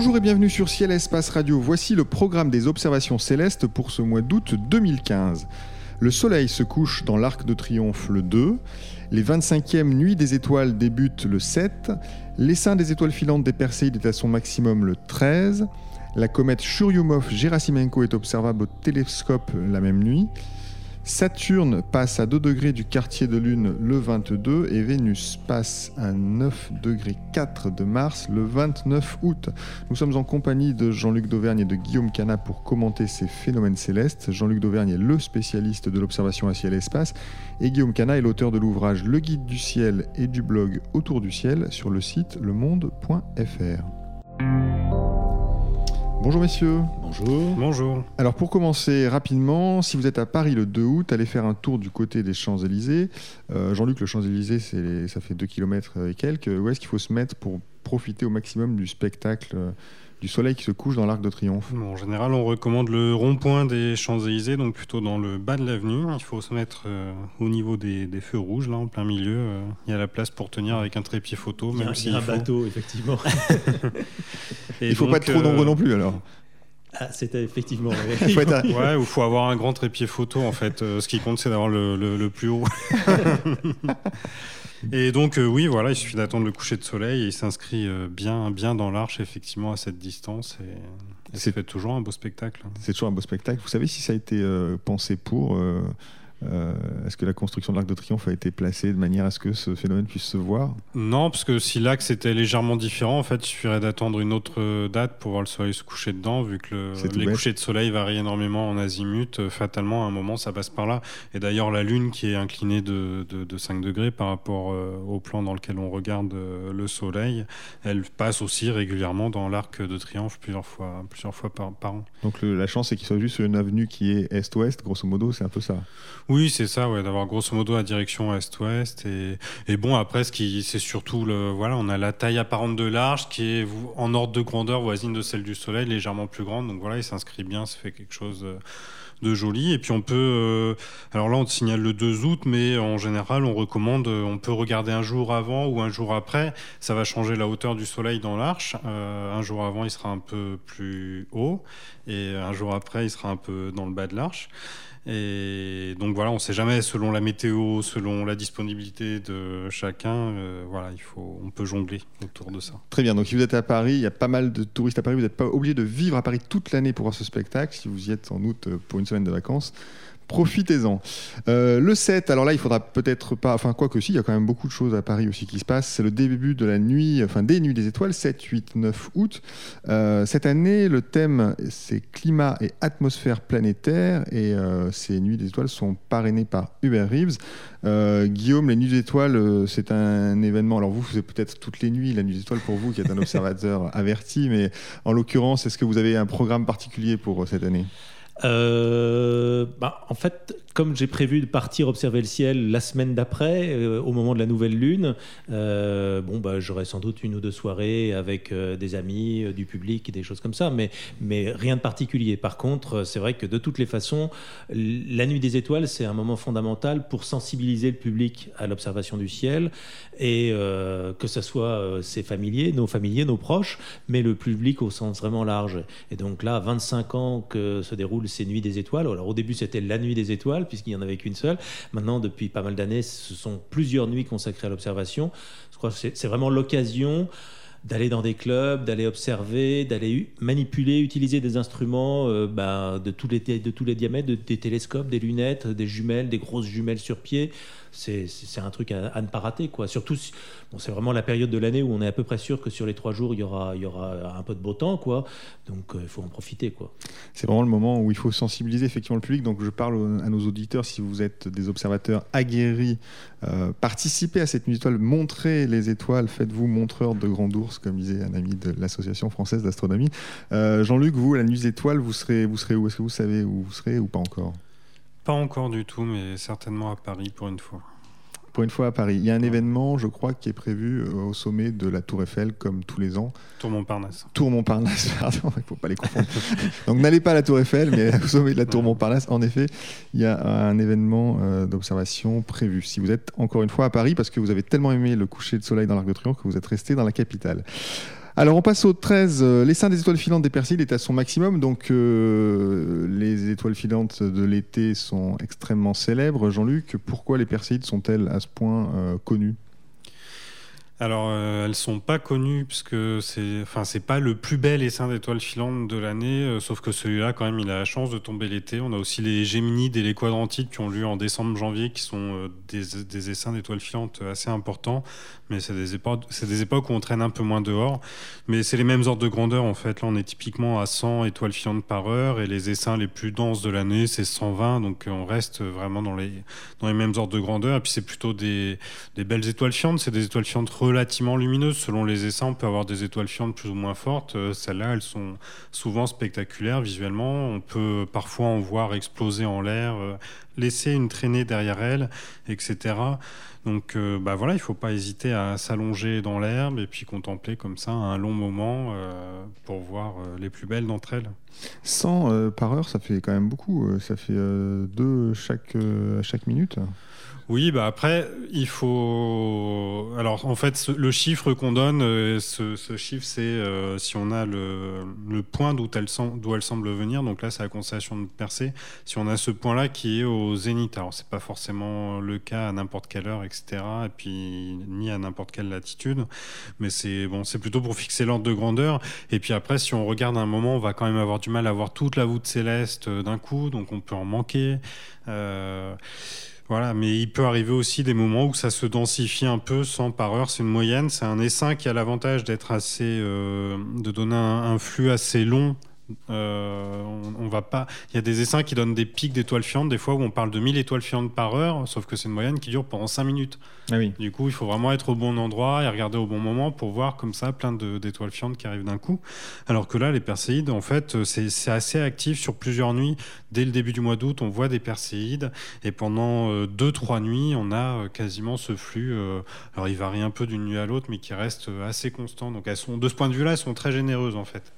Bonjour et bienvenue sur Ciel Espace Radio. Voici le programme des observations célestes pour ce mois d'août 2015. Le soleil se couche dans l'Arc de Triomphe le 2. Les 25e nuits des étoiles débutent le 7. L'essaim des étoiles filantes des Perséides est à son maximum le 13. La comète Churyumov-Gerasimenko est observable au télescope la même nuit. Saturne passe à 2 degrés du quartier de Lune le 22 et Vénus passe à 9 degrés 4 de Mars le 29 août. Nous sommes en compagnie de Jean-Luc Dauvergne et de Guillaume Cana pour commenter ces phénomènes célestes. Jean-Luc Dauvergne est le spécialiste de l'observation à ciel et espace et Guillaume Cana est l'auteur de l'ouvrage Le guide du ciel et du blog Autour du ciel sur le site lemonde.fr. Bonjour messieurs. Bonjour. Bonjour. Alors pour commencer rapidement, si vous êtes à Paris le 2 août, allez faire un tour du côté des Champs-Élysées. Euh, Jean-Luc, le Champs-Élysées, ça fait 2 km et quelques. Où est-ce qu'il faut se mettre pour profiter au maximum du spectacle euh, du soleil qui se couche dans l'Arc de Triomphe En général, on recommande le rond-point des Champs-Élysées, donc plutôt dans le bas de l'avenue. Il faut se mettre euh, au niveau des, feux rouges, là, en plein milieu. Euh, il y a la place pour tenir avec un trépied photo. Il y a, même un bateau, effectivement. il ne faut pas être trop nombreux euh, non plus, alors ah, c'était effectivement. il faut Ouais, il faut avoir un grand trépied photo en fait. ce qui compte, c'est d'avoir le, le, plus haut. Et donc, euh, oui, voilà, il suffit d'attendre le coucher de soleil et il s'inscrit euh, bien, bien dans l'arche, effectivement, à cette distance. Et, c'est toujours un beau spectacle. C'est toujours un beau spectacle. Vous savez si ça a été euh, pensé pour euh, est-ce que la construction de l'Arc de Triomphe a été placée de manière à ce que ce phénomène puisse se voir? Non, parce que si l'axe était légèrement différent, en fait, il suffirait d'attendre une autre date pour voir le soleil se coucher dedans, vu que le, les couchers de soleil varient énormément en azimut. Euh, fatalement, à un moment, ça passe par là. Et d'ailleurs, la Lune, qui est inclinée de, de, 5 degrés par rapport euh, au plan dans lequel on regarde le soleil, elle passe aussi régulièrement dans l'Arc de Triomphe plusieurs fois, plusieurs fois par, par an. Donc la chance, c'est qu'il soit juste sur une avenue qui est est-ouest, grosso modo, c'est un peu ça? Oui, c'est ça, ouais, d'avoir grosso modo la direction est-ouest. Et, et, bon, après, ce qui, c'est surtout le, voilà, on a la taille apparente de l'arche qui est en ordre de grandeur voisine de celle du Soleil, légèrement plus grande. Donc voilà, il s'inscrit bien, ça fait quelque chose de joli. Et puis on peut, euh, alors là, on te signale le 2 août, mais en général, on recommande, on peut regarder un jour avant ou un jour après. Ça va changer la hauteur du Soleil dans l'arche. Euh, un jour avant, il sera un peu plus haut, et un jour après, il sera un peu dans le bas de l'arche. Et donc voilà, on ne sait jamais selon la météo, selon la disponibilité de chacun. Euh, voilà, il faut, on peut jongler autour de ça. Très bien. Donc si vous êtes à Paris, il y a pas mal de touristes à Paris. Vous n'êtes pas obligé de vivre à Paris toute l'année pour voir ce spectacle. Si vous y êtes en août euh, pour une semaine de vacances, profitez-en. Euh, le 7, alors là, il faudra peut-être pas, enfin quoi que si, il y a quand même beaucoup de choses à Paris aussi qui se passent. C'est le début de la nuit, enfin des nuits des étoiles, 7, 8, 9 août. Euh, cette année, le thème, c'est climat et atmosphère planétaire, et euh, ces nuits des étoiles sont parrainées par Hubert Reeves. Guillaume, les nuits des étoiles, c'est un événement. Alors vous, c'est peut-être toutes les nuits la nuit des étoiles pour vous, qui êtes un observateur averti, mais en l'occurrence, est-ce que vous avez un programme particulier pour cette année? Euh, bah, en fait, comme j'ai prévu de partir observer le ciel la semaine d'après, euh, au moment de la nouvelle lune, euh, bon, bah, j'aurai sans doute une ou deux soirées avec des amis, du public des choses comme ça, mais, mais rien de particulier. Par contre, c'est vrai que de toutes les façons, la nuit des étoiles, c'est un moment fondamental pour sensibiliser le public à l'observation du ciel, et que ce soit ses familiers, nos familiers, nos proches, mais le public au sens vraiment large. Et donc là, 25 ans que se déroule ces Nuits des Étoiles. Alors au début, c'était la Nuit des Étoiles, puisqu'il n'y en avait qu'une seule. Maintenant, depuis pas mal d'années, ce sont plusieurs nuits consacrées à l'observation. Je crois que c'est vraiment l'occasion d'aller dans des clubs, d'aller observer, d'aller manipuler, utiliser des instruments euh, bah, de, tous les, diamètres, des télescopes, des lunettes, des jumelles, des grosses jumelles sur pied, c'est un truc à, ne pas rater. Quoi. Surtout, bon, c'est vraiment la période de l'année où on est à peu près sûr que sur les trois jours, il y aura, un peu de beau temps. Quoi. Donc, euh, il faut en profiter. C'est vraiment le moment où il faut sensibiliser effectivement le public. Donc, je parle à nos auditeurs, si vous êtes des observateurs aguerris, euh, participez à cette nuit étoile, montrez les étoiles, faites-vous montreur de grands comme disait un ami de l'Association française d'astronomie. Euh, Jean-Luc, vous, à la nuit des étoiles, vous serez, vous serez où? Est-ce que vous savez où vous serez ou pas encore? Pas encore du tout, mais certainement à Paris pour une fois. Pour une fois à Paris. Il y a un événement, je crois, qui est prévu euh, au sommet de la Tour Eiffel, comme tous les ans. Tour Montparnasse. Tour Montparnasse, pardon, il ne faut pas les confondre. Donc n'allez pas à la Tour Eiffel, mais au sommet de la Tour Montparnasse, en effet, il y a un événement euh, d'observation prévu. Si vous êtes encore une fois à Paris, parce que vous avez tellement aimé le coucher de soleil dans l'Arc de Triomphe que vous êtes resté dans la capitale. Alors on passe au 13. Euh, L'essaim des étoiles filantes des Perséides est à son maximum. Donc euh, les étoiles filantes de l'été sont extrêmement célèbres. Jean-Luc, pourquoi les Perséides sont-elles à ce point euh, connues? Alors, euh, elles sont pas connues parce que c'est, enfin, c'est pas le plus bel essaim d'étoiles filantes de l'année. euh, sauf que celui-là, quand même, il a la chance de tomber l'été. On a aussi les Géminides et les Quadrantides qui ont lieu en décembre-janvier, qui sont euh, des, essaims d'étoiles filantes assez importants. Mais c'est des époques, où on traîne un peu moins dehors. Mais c'est les mêmes ordres de grandeur en fait. Là, on est typiquement à 100 étoiles filantes par heure et les essaims les plus denses de l'année, c'est 120. Donc, euh, on reste vraiment dans les dans les mêmes ordres de grandeur. Et puis, c'est plutôt des des belles étoiles filantes. C'est des étoiles filantes relativement lumineuses. Selon les essaims, on peut avoir des étoiles filantes plus ou moins fortes. Euh, Celles-là, elles sont souvent spectaculaires visuellement. On peut parfois en voir exploser en l'air, euh, laisser une traînée derrière elles, etc. Donc euh, bah voilà, il faut pas hésiter à s'allonger dans l'herbe et puis contempler comme ça un long moment pour voir les plus belles d'entre elles. 100 euh, par heure, ça fait quand même beaucoup. Ça fait deux euh, chaque minute. Oui, bah après, il faut. Alors, en fait, le chiffre qu'on donne, euh, ce, chiffre, c'est euh, si on a le, point d'où elle, semble venir. Donc là, c'est la constellation de Persée. Si on a ce point-là qui est au zénith, alors c'est pas forcément le cas à n'importe quelle heure, etc. Et puis ni à n'importe quelle latitude, mais c'est bon, c'est plutôt pour fixer l'ordre de grandeur. Et puis après, si on regarde un moment, on va quand même avoir du mal à voir toute la voûte céleste euh, d'un coup, donc on peut en manquer. Voilà, mais il peut arriver aussi des moments où ça se densifie un peu 100 par heure, c'est une moyenne. C'est un essaim qui a l'avantage d'être assez, euh, de donner un, un flux assez long. Euh, on, on va pas. Il y a des essaims qui donnent des pics d'étoiles filantes, des fois où on parle de 1000 étoiles filantes par heure, sauf que c'est une moyenne qui dure pendant 5 minutes. Ah oui. Du coup, il faut vraiment être au bon endroit et regarder au bon moment pour voir comme ça plein d'étoiles filantes qui arrivent d'un coup. Alors que là, les perséides, en fait, euh, c'est assez actif sur plusieurs nuits. Dès le début du mois d'août, on voit des perséides et pendant euh, deux, trois nuits, on a euh, quasiment ce flux. euh, alors, il varie un peu d'une nuit à l'autre, mais qui reste euh, assez constant. Donc, elles sont, de ce point de vue-là, elles sont très généreuses, en fait.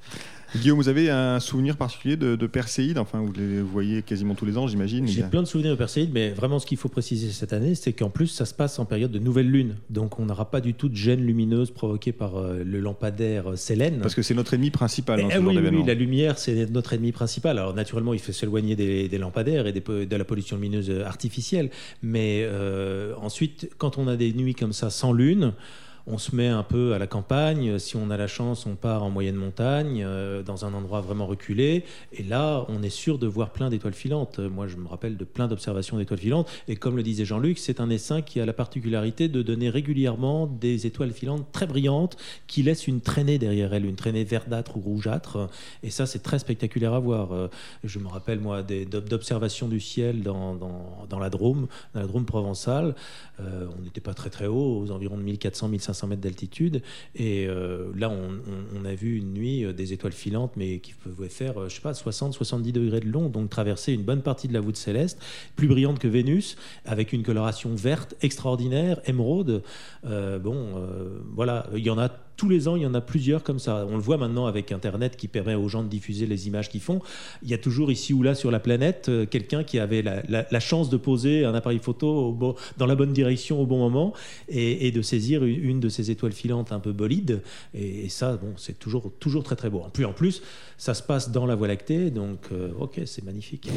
Guillaume, vous avez un souvenir particulier de, de Perséide Enfin, vous les voyez quasiment tous les ans, j'imagine. J'ai plein de souvenirs de Perséide, mais vraiment ce qu'il faut préciser cette année, c'est qu'en plus ça se passe en période de nouvelle lune. Donc on n'aura pas du tout de gêne lumineuse provoquée par euh, le lampadaire euh, Sélène. Parce que c'est notre ennemi principal dans Eh ce oui, oui, la lumière, c'est notre ennemi principal. Alors naturellement, il fait s'éloigner des, des lampadaires et des de la pollution lumineuse artificielle. Mais euh, ensuite, quand on a des nuits comme ça sans lune, on se met un peu à la campagne. Si on a la chance, on part en moyenne montagne, euh, dans un endroit vraiment reculé. Et là, on est sûr de voir plein d'étoiles filantes. Moi, je me rappelle de plein d'observations d'étoiles filantes. Et comme le disait Jean-Luc, c'est un essaim qui a la particularité de donner régulièrement des étoiles filantes très brillantes qui laissent une traînée derrière elles, une traînée verdâtre ou rougeâtre. Et ça, c'est très spectaculaire à voir. Euh, Je me rappelle, moi, d'observations du ciel dans, dans, dans la Drôme, dans la Drôme provençale. Euh, on n'était pas très très haut, aux environs de 1400-1500 mètres d'altitude. Et euh, là, on, on- a vu une nuit euh, des étoiles filantes, mais qui pouvaient faire, euh, je sais pas, 60-70 degrés de long, donc traverser une bonne partie de la voûte céleste, plus brillante que Vénus, avec une coloration verte extraordinaire, émeraude. Bon, voilà, il y en a tous les ans, il y en a plusieurs comme ça. On le voit maintenant avec Internet qui permet aux gens de diffuser les images qu'ils font. Il y a toujours ici ou là sur la planète euh, quelqu'un qui avait la, chance de poser un appareil photo dans la bonne direction au bon moment et, de saisir une, de ces étoiles filantes un peu bolides. Et, ça, bon, c'est toujours, toujours très très beau. En plus, en plus, ça se passe dans la Voie lactée, donc euh, ok, c'est magnifique.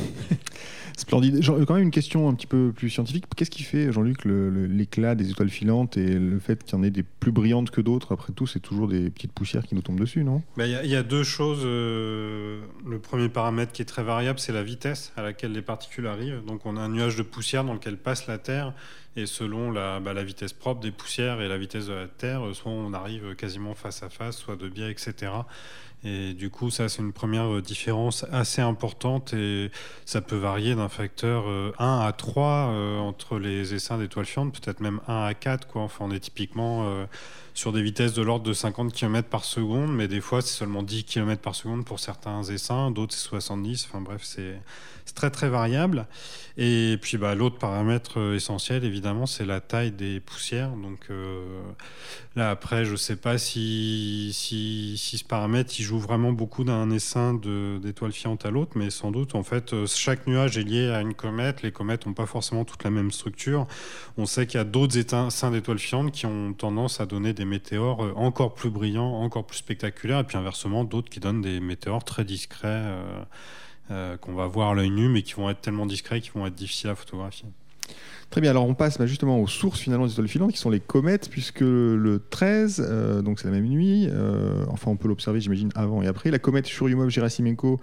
Splendide. Jean- quand même une question un petit peu plus scientifique. Qu'est-ce qui fait, Jean-Luc, l'éclat des étoiles filantes et le fait qu'il y en ait des plus brillantes que d'autres Après tout, c'est toujours des petites poussières qui nous tombent dessus, non? Il y, a- il y a deux choses. euh, le premier paramètre qui est très variable, c'est la vitesse à laquelle les particules arrivent. Donc on a un nuage de poussière dans lequel passe la Terre. Et selon la, bah, la vitesse propre des poussières et la vitesse de la Terre, euh, soit on arrive quasiment face à face, soit de biais, etc. Et du coup, ça, c'est une première euh, différence assez importante et ça peut varier d'un facteur euh, 1 à 3 euh, entre les essaims d'étoiles filantes, peut-être même 1 à 4. Quoi. Enfin, on est typiquement euh, sur des vitesses de l'ordre de 50 km par seconde, mais des fois, c'est seulement 10 km par seconde pour certains essaims, d'autres, c'est 70. Enfin bref, c'est très très variable. Et puis, bah, l'autre paramètre euh, essentiel, évidemment, c'est la taille des poussières. Donc là, après, je ne sais pas si, si, ce paramètre il joue vraiment beaucoup d'un essaim d'étoiles filantes à l'autre, mais sans doute, en fait, chaque nuage est lié à une comète. Les comètes n'ont pas forcément toute la même structure. On sait qu'il y a d'autres essaims d'étoiles filantes qui ont tendance à donner des météores encore plus brillants, encore plus spectaculaires, et puis inversement, d'autres qui donnent des météores très discrets. Euh, qu'on va voir à l'œil nu, mais qui vont être tellement discrets qu'ils vont être difficiles à photographier. Très bien, alors on passe bah, justement aux sources finalement des étoiles filantes qui sont les comètes, puisque le 13, euh, donc c'est la même nuit, euh, enfin on peut l'observer j'imagine avant et après, la comète Churyumov-Gerasimenko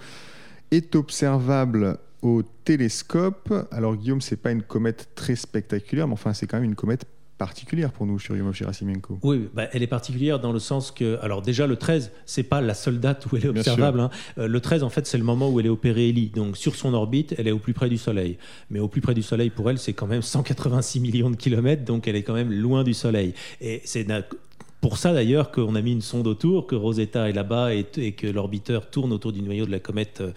est observable au télescope. Alors Guillaume, c'est pas une comète très spectaculaire, mais enfin c'est quand même une comète particulière pour nous, Churyumov Gerasimenko. Oui, bah, elle est particulière dans le sens que, alors déjà le 13, c'est pas la seule date où elle est observable. Hein. Euh, le 13, en fait, c'est le moment où elle est au périhélie. Donc sur son orbite, elle est au plus près du Soleil. Mais au plus près du Soleil, pour elle, c'est quand même 186 millions de kilomètres, donc elle est quand même loin du Soleil. Et c'est pour ça d'ailleurs qu'on a mis une sonde autour, que Rosetta est là-bas et, que l'orbiteur tourne autour du noyau de la comète euh,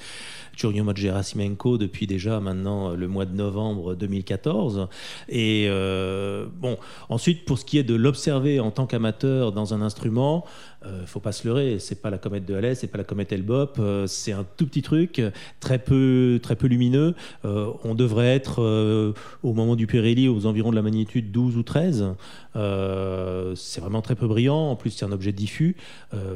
Churyumov-Gerasimenko depuis déjà maintenant le mois de novembre 2014. Et euh, bon, ensuite, pour ce qui est de l'observer en tant qu'amateur dans un instrument, euh, faut pas se leurrer, c'est pas la comète de Halley, c'est pas la comète Elbop, euh, c'est un tout petit truc, très peu, très peu lumineux. on devrait être au moment du périhélie aux environs de la magnitude 12 ou 13. c'est vraiment très peu brillant. En plus, c'est un objet diffus.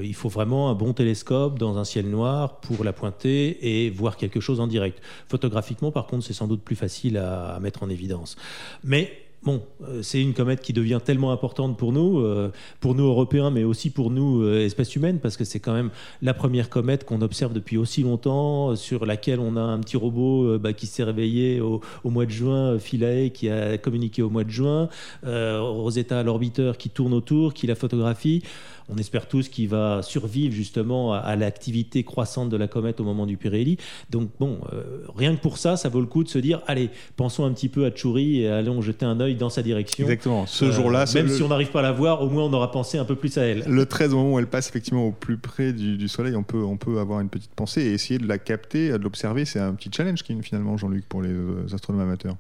il faut vraiment un bon télescope dans un ciel noir pour la pointer et voir quelque chose en direct. Photographiquement, par contre, c'est sans doute plus facile à, mettre en évidence. Mais Bon, euh, c'est une comète qui devient tellement importante pour nous, euh, pour nous Européens, mais aussi pour nous, euh, espèces humaines, parce que c'est quand même la première comète qu'on observe depuis aussi longtemps, sur laquelle on a un petit robot bah, qui s'est réveillé au, mois de juin, Philae, qui a communiqué au mois de juin, Rosetta, l'orbiteur, qui tourne autour, qui la photographie on espère tous qu'il va survivre justement à, l'activité croissante de la comète au moment du périhélie. Donc bon, euh, rien que pour ça, ça vaut le coup de se dire, allez, pensons un petit peu à Tchouri et allons jeter un œil dans sa direction. Exactement. Ce euh, jour-là, même si on n'arrive pas à la voir, au moins on aura pensé un peu plus à elle. Le 13, au moment où elle passe effectivement au plus près du, Soleil, on peut, on peut avoir une petite pensée et essayer de la capter, de l'observer. C'est un petit challenge qui finalement, Jean-Luc, pour les euh, astronomes amateurs.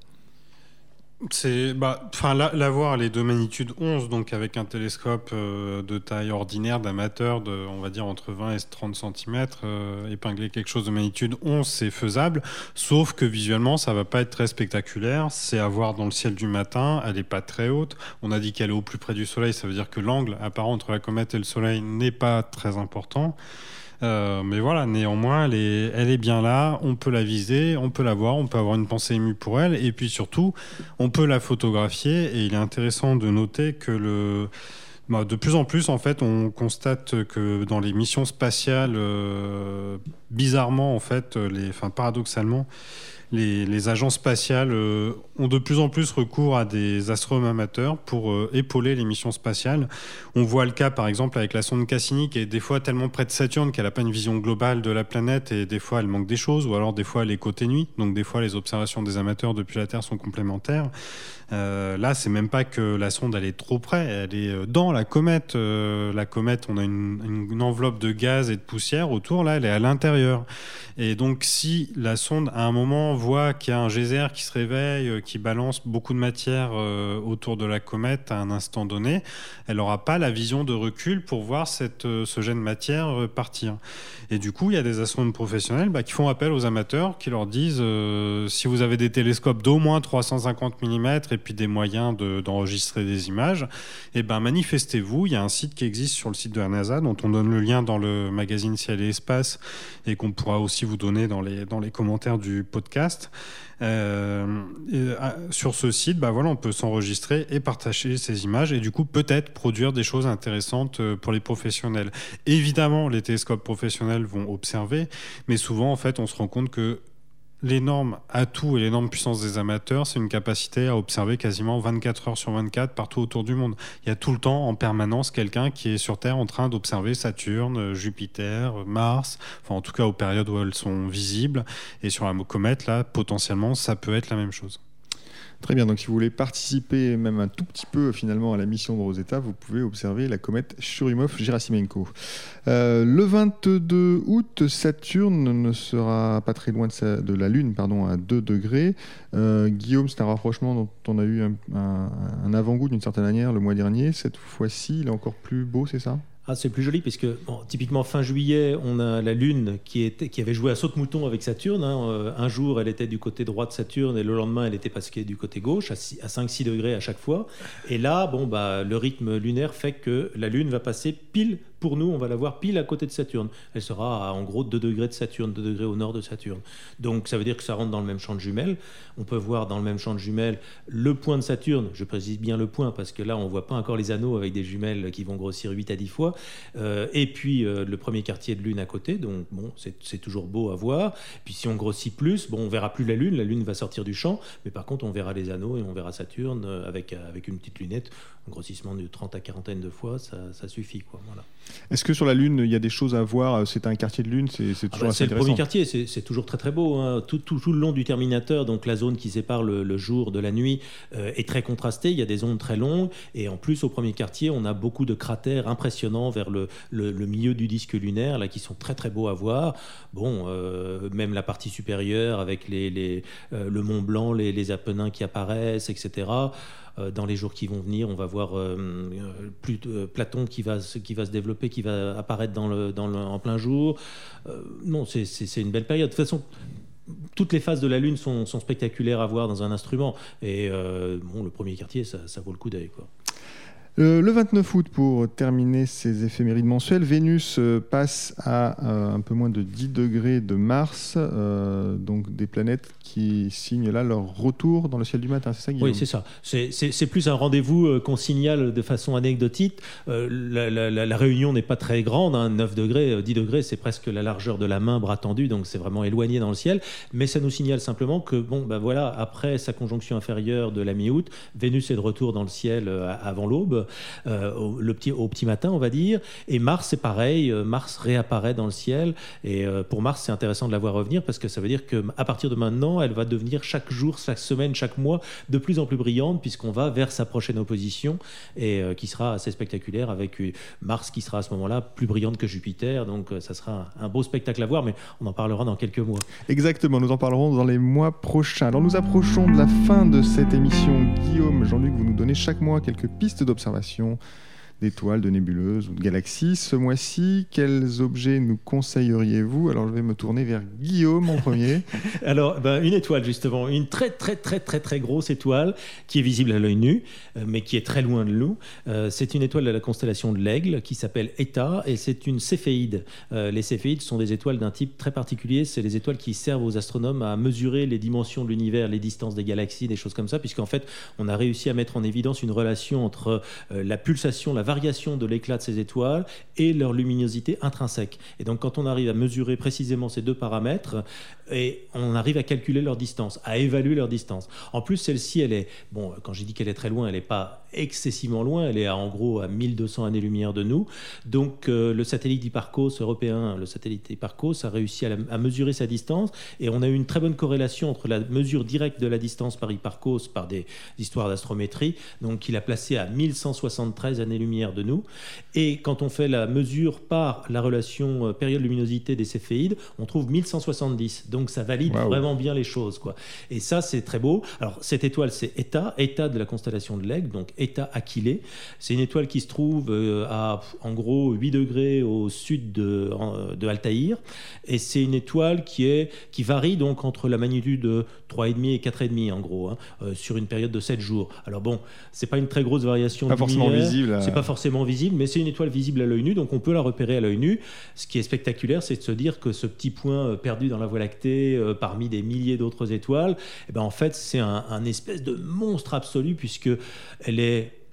C'est, bah, enfin, la, elle est de magnitude 11, donc avec un télescope euh, de taille ordinaire d'amateur, de, on va dire entre 20 et 30 cm, euh, épingler quelque chose de magnitude 11, c'est faisable, sauf que visuellement, ça va pas être très spectaculaire. C'est à voir dans le ciel du matin, elle est pas très haute. On a dit qu'elle est au plus près du Soleil, ça veut dire que l'angle apparent entre la comète et le Soleil n'est pas très important. Euh, mais voilà, néanmoins, elle est, elle est bien là, on peut la viser, on peut la voir, on peut avoir une pensée émue pour elle, et puis surtout, on peut la photographier, et il est intéressant de noter que le... Bah, de plus en plus, en fait, on constate que dans les missions spatiales, euh, bizarrement, en fait, les, enfin, paradoxalement, les, agences spatiales euh, ont de plus en plus recours à des astronomes amateurs pour euh, épauler les missions spatiales. On voit le cas par exemple avec la sonde Cassini qui est des fois tellement près de Saturne qu'elle n'a pas une vision globale de la planète et des fois elle manque des choses ou alors des fois elle est côté nuit. Donc des fois les observations des amateurs depuis la Terre sont complémentaires. Euh, là, c'est même pas que la sonde elle est trop près, elle est dans la comète. Euh, la comète, on a une, enveloppe de gaz et de poussière autour. Là, elle est à l'intérieur. Et donc, si la sonde à un moment voit qu'il y a un geyser qui se réveille, qui balance beaucoup de matière autour de la comète à un instant donné, elle n'aura pas la vision de recul pour voir cette, ce jet de matière partir. Et du coup, il y a des astronomes professionnels bah, qui font appel aux amateurs, qui leur disent si vous avez des télescopes d'au moins 350 mm et puis des moyens d'enregistrer des images, et eh ben manifestez-vous. Il y a un site qui existe sur le site de la NASA dont on donne le lien dans le magazine Ciel et Espace et qu'on pourra aussi vous donner dans les, dans les commentaires du podcast. Euh, ah, sur ce site, bah voilà, on peut s'enregistrer et partager ces images et du coup peut-être produire des choses intéressantes euh, pour les professionnels. Évidemment, les télescopes professionnels vont observer, mais souvent en fait, on se rend compte que L'énorme atout et l'énorme puissance des amateurs, c'est une capacité à observer quasiment 24 heures sur 24 partout autour du monde. Il y a tout le temps, en permanence, quelqu'un qui est sur Terre en train d'observer Saturne, Jupiter, Mars, enfin en tout cas aux périodes où elles sont visibles. Et sur la comète, là, potentiellement, ça peut être la même chose. Très bien, donc si vous voulez participer même un tout petit peu finalement à la mission de Rosetta, vous pouvez observer la comète Churyumov-Gerasimenko. Euh, le 22 août, Saturne ne sera pas très loin de, la Lune, pardon, à 2 degrés. Euh, Guillaume, c'est un rapprochement dont on a eu un avant-goût d'une certaine manière le mois dernier. Cette fois-ci, il est encore plus beau, c'est ça? Ah, c'est plus joli, puisque typiquement fin juillet, on a la Lune qui, avait joué à saute-mouton avec Saturne. Hein. Euh, un jour, elle était du côté droit de Saturne, et le lendemain, elle était passée du côté gauche, à, 5-6 degrés à chaque fois. Et là, bon, bah, le rythme lunaire fait que la Lune va passer pile pour nous, on va la voir pile à côté de Saturne. Elle sera en gros 2 degrés de Saturne, 2 degrés au nord de Saturne. Donc ça veut dire que ça rentre dans le même champ de jumelles. On peut voir dans le même champ de jumelles le point de Saturne. Je précise bien le point parce que là, on ne voit pas encore les anneaux avec des jumelles qui vont grossir 8 à 10 fois. Euh, et puis euh, le premier quartier de Lune à côté. Donc bon, c'est toujours beau à voir. Puis si on grossit plus, bon, on verra plus la Lune. La Lune va sortir du champ. Mais par contre, on verra les anneaux et on verra Saturne euh, avec, avec une petite lunette. Un grossissement de 30 à 40 de fois, ça, ça suffit. Quoi, voilà. Est-ce que sur la Lune, il y a des choses à voir C'est un quartier de Lune, c'est ah toujours bah, C'est le premier quartier, c'est toujours très très beau. Hein. Tout, tout, le long du Terminateur, donc la zone qui sépare le, jour de la nuit euh, est très contrastée. Il y a des zones très longues et en plus au premier quartier, on a beaucoup de cratères impressionnants vers le, le, milieu du disque lunaire, là qui sont très très beaux à voir. Bon, euh, même la partie supérieure avec les, les euh, le Mont Blanc, les, les Apennins qui apparaissent, etc. Euh, dans les jours qui vont venir, on va voir euh, euh, plus, Platon qui va, qui va se développer, qui va apparaître dans le, dans en plein jour. non, c'est une belle période. De toute façon, toutes les phases de la Lune sont, spectaculaires à voir dans un instrument. Et bon, le premier quartier, ça, ça vaut le coup d'œil. Euh, le 29 août, pour terminer ces éphémérides mensuelles, Vénus euh, passe à euh, un peu moins de 10 degrés de Mars, donc des planètes qui signent là leur retour dans le ciel du matin, c'est ça Guillaume Oui, c'est ça. C'est plus un rendez-vous qu'on signale de façon anecdotique. La, réunion n'est pas très grande, 9 hein, degrés, 10 degrés, c'est presque la largeur de la main, bras tendu, donc c'est vraiment éloigné dans le ciel. Mais ça nous signale simplement que, bon, ben voilà, après sa conjonction inférieure de la mi-août, Vénus est de retour dans le ciel avant l'aube. Euh, au, le petit, au petit matin, on va dire. Et Mars, c'est pareil. Euh, Mars réapparaît dans le ciel. Et euh, pour Mars, c'est intéressant de la voir revenir parce que ça veut dire qu'à partir de maintenant, elle va devenir chaque jour, chaque semaine, chaque mois de plus en plus brillante puisqu'on va vers sa prochaine opposition et qui sera assez spectaculaire avec Mars qui sera à ce moment-là plus brillante que Jupiter. Donc ça sera un, beau spectacle à voir, mais on en parlera dans quelques mois. Exactement, nous en parlerons dans les mois prochains. Alors nous approchons de la fin de cette émission. Guillaume, Jean-Luc, vous nous donnez chaque mois quelques pistes d'observation d'observation d'étoiles, de nébuleuses ou de galaxies. Ce mois-ci, quels objets nous conseilleriez-vous? Alors, je vais me tourner vers Guillaume en premier. Alors, ben, une étoile, justement. Une très, très, très, très, très grosse étoile qui est visible à l'œil nu, euh, mais qui est très loin de nous. Euh, c'est une étoile de la constellation de l'Aigle qui s'appelle Eta et c'est une céphéide. Euh, les céphéides sont des étoiles d'un type très particulier. C'est les étoiles qui servent aux astronomes à mesurer les dimensions de l'univers, les distances des galaxies, des choses comme ça, puisqu'en fait, on a réussi à mettre en évidence une relation entre la pulsation, la variation de l'éclat de ces étoiles et leur luminosité intrinsèque. Et donc quand on arrive à mesurer précisément ces deux paramètres, et on arrive à calculer leur distance, à évaluer leur distance. En plus, celle-ci, elle est, bon, quand j'ai dit qu'elle est très loin, elle n'est pas excessivement loin, elle est à, en gros à 1200 années-lumière de nous. Donc euh, le satellite Hipparcos européen, le satellite Hipparcos, a réussi à, mesurer sa distance et on a eu une très bonne corrélation entre la mesure directe de la distance par Hipparcos par des histoires d'astrométrie, donc il a placé à 1173 années-lumière de nous. Et quand on fait la mesure par la relation euh, période-luminosité des céphéides, on trouve 1170. Donc ça valide vraiment bien les choses. Quoi. Et ça, c'est très beau. Alors cette étoile, c'est Eta, Eta de la constellation de l'Aigle, donc Eta Aquilée. C'est une étoile qui se trouve euh, à en gros 8 degrés au sud de, de Altaïr. Et c'est une étoile qui, est, qui varie donc entre la magnitude de 3,5 et 4,5 en gros, hein, euh, sur une période de 7 jours. Alors bon, c'est pas une très grosse variation. Pas forcément visible. C'est pas forcément visible, mais c'est une étoile visible à l'œil nu, donc on peut la repérer à l'œil nu. Ce qui est spectaculaire, c'est de se dire que ce petit point perdu dans la Voie lactée, euh, parmi des milliers d'autres étoiles, eh ben en fait c'est un, espèce de monstre absolu puisque elle est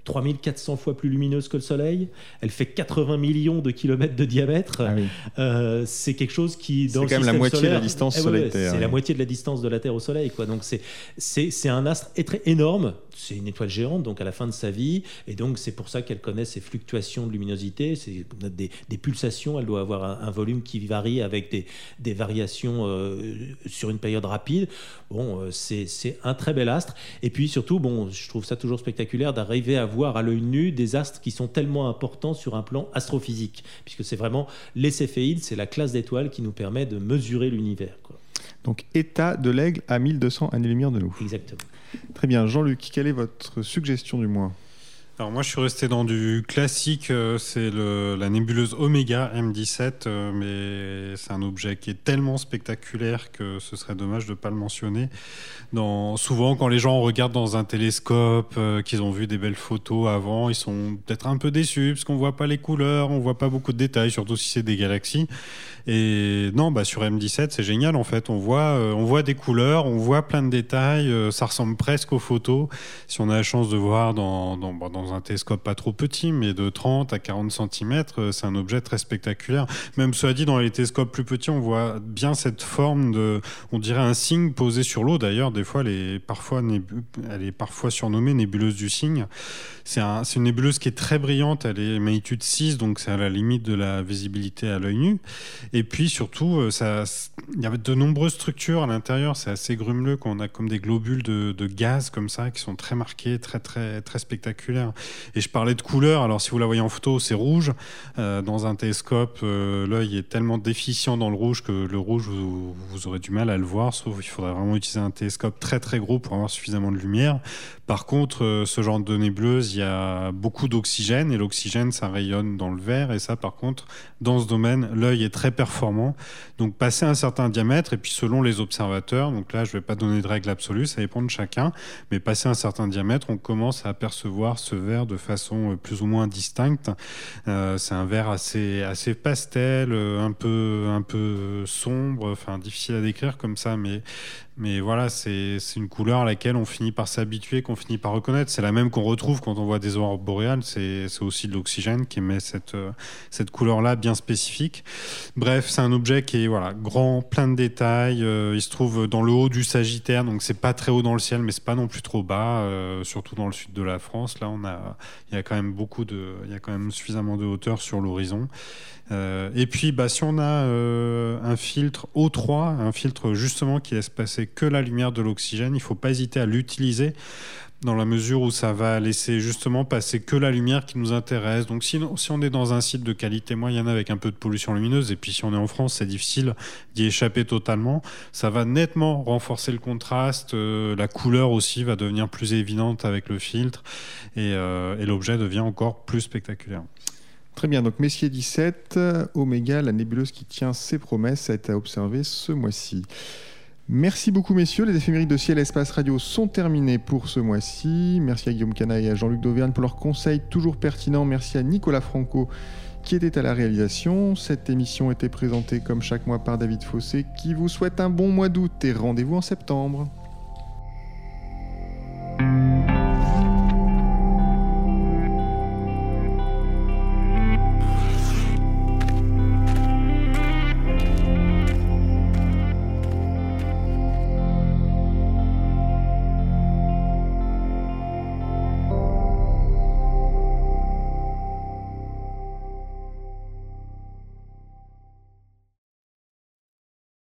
3400 fois plus lumineuse que le Soleil. Elle fait 80 millions de kilomètres de diamètre. Ah euh, c'est quelque chose qui, dans le quand même la moitié de la distance eh Soleil-Terre. c'est la moitié de la distance de la Terre au Soleil. Quoi. Donc c'est, c'est, un astre très énorme c'est une étoile géante, donc à la fin de sa vie, et donc c'est pour ça qu'elle connaît ces fluctuations de luminosité, c'est des, des, pulsations, elle doit avoir un, volume qui varie avec des, des variations euh, sur une période rapide. Bon, euh, c'est un très bel astre. Et puis surtout, bon, je trouve ça toujours spectaculaire d'arriver à voir à l'œil nu des astres qui sont tellement importants sur un plan astrophysique, puisque c'est vraiment les céphéides, c'est la classe d'étoiles qui nous permet de mesurer l'univers. Donc état de l'aigle à 1200 années-lumière de nous. Exactement. Très bien. Jean-Luc, quelle est votre suggestion du mois? Alors moi je suis resté dans du classique, euh, c'est la nébuleuse Omega M17, euh, mais c'est un objet qui est tellement spectaculaire que ce serait dommage de ne pas le mentionner. Souvent quand les gens regardent dans un télescope, euh, qu'ils ont vu des belles photos avant, ils sont peut-être un peu déçus parce qu'on voit pas les couleurs, on voit pas beaucoup de détails, surtout si c'est des galaxies. Et non, bah sur M17 c'est génial en fait, on voit, on voit des couleurs, on voit plein de détails, ça ressemble presque aux photos. Si on a la chance de voir dans, dans un télescope pas trop petit, mais de 30 à 40 cm, euh, c'est un objet très spectaculaire. Même cela dit, dans les télescopes plus petits, on voit bien cette forme de, on dirait un signe posé sur l'eau. D'ailleurs, des fois, elle est parfois, elle est parfois surnommée nébuleuse du cygne. C'est une nébuleuse qui est très brillante, elle est magnitude 6, donc c'est à la limite de la visibilité à l'œil nu. Puis surtout, euh, il y a de nombreuses structures à l'intérieur, c'est assez grumeleux, qu'on a comme des globules de, gaz comme ça, qui sont très marqués, très très très spectaculaires. Et je parlais de couleur. Alors, si vous la voyez en photo, c'est rouge. Euh, dans un télescope, euh, l'œil est tellement déficient dans le rouge que le rouge, vous, aurez du mal à le voir. Sauf il faudrait vraiment utiliser un télescope très très gros pour avoir suffisamment de lumière. Par contre, ce genre de nébuleuse, il y a beaucoup d'oxygène et l'oxygène, ça rayonne dans le verre. Et ça, par contre, dans ce domaine, l'œil est très performant. Donc, passer un certain diamètre et puis selon les observateurs, donc là, je ne vais pas donner de règle absolue, ça dépend de chacun, mais passer un certain diamètre, on commence à apercevoir ce verre de façon euh, plus ou moins distincte. Euh, c'est un verre assez, assez pastel, euh, un peu, un peu sombre, enfin difficile à décrire comme ça, mais mais voilà, c'est une couleur à laquelle on finit par s'habituer, qu'on finit par reconnaître. C'est la même qu'on retrouve quand on voit des aurores boréales. C'est aussi de l'oxygène qui émet cette, euh, cette couleur-là bien spécifique. Bref, c'est un objet qui est voilà, grand, plein de détails. Euh, il se trouve dans le haut du Sagittaire, donc c'est pas très haut dans le ciel, mais c'est pas non plus trop bas, euh, surtout dans le sud de la France. Là, on a, il y a quand même beaucoup de, il y a quand même suffisamment de hauteur sur l'horizon. Et puis, bah, si on a un filtre O3, un filtre justement qui laisse passer que la lumière de l'oxygène, il ne faut pas hésiter à l'utiliser dans la mesure où ça va laisser justement passer que la lumière qui nous intéresse. Donc si, on est dans un site de qualité moyenne avec un peu de pollution lumineuse, et puis si on est en France, c'est difficile d'y échapper totalement, ça va nettement renforcer le contraste, euh, la couleur aussi va devenir plus évidente avec le filtre, et, et l'objet devient encore plus spectaculaire. Très bien, donc Messier 17, Oméga, la nébuleuse qui tient ses promesses, a été observée ce mois-ci. Merci beaucoup messieurs, les éphémérides de Ciel Espace Radio sont terminées pour ce mois-ci. Merci à Guillaume Cana et à Jean-Luc Dauvergne pour leurs conseils toujours pertinents. Merci à Nicolas Franco qui était à la réalisation. Cette émission était présentée comme chaque mois par David Fossé qui vous souhaite un bon mois d'août et rendez-vous en septembre.